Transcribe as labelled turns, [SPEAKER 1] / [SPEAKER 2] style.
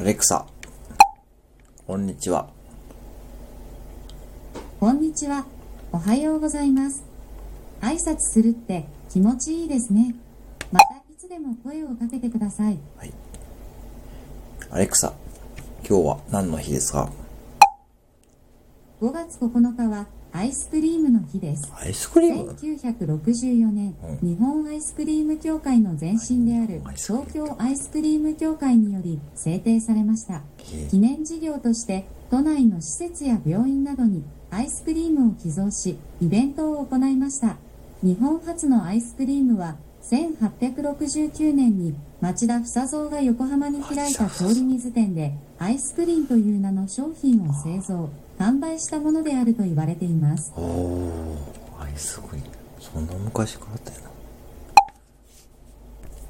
[SPEAKER 1] アレクサ、こんにちは。
[SPEAKER 2] こんにちは。おはようございます。挨拶するって気持ちいいですね。またいつでも声をかけてください。
[SPEAKER 1] はい。アレクサ、今日は何の日ですか
[SPEAKER 2] ？5月9日はアイスクリームの日です。
[SPEAKER 1] アイスクリーム
[SPEAKER 2] ？1964年、
[SPEAKER 1] うん。
[SPEAKER 2] 日本アイスクリーム協会の前身である東京アイスクリーム協会により制定されました。記念事業として都内の施設や病院などにアイスクリームを寄贈しイベントを行いました。日本初のアイスクリームは1869年に町田房蔵が横浜に開いた通り水店でアイスクリーンという名の商品を製造販売したものであると言われています
[SPEAKER 1] おー、アイスクリーン。そんな昔からあったよな。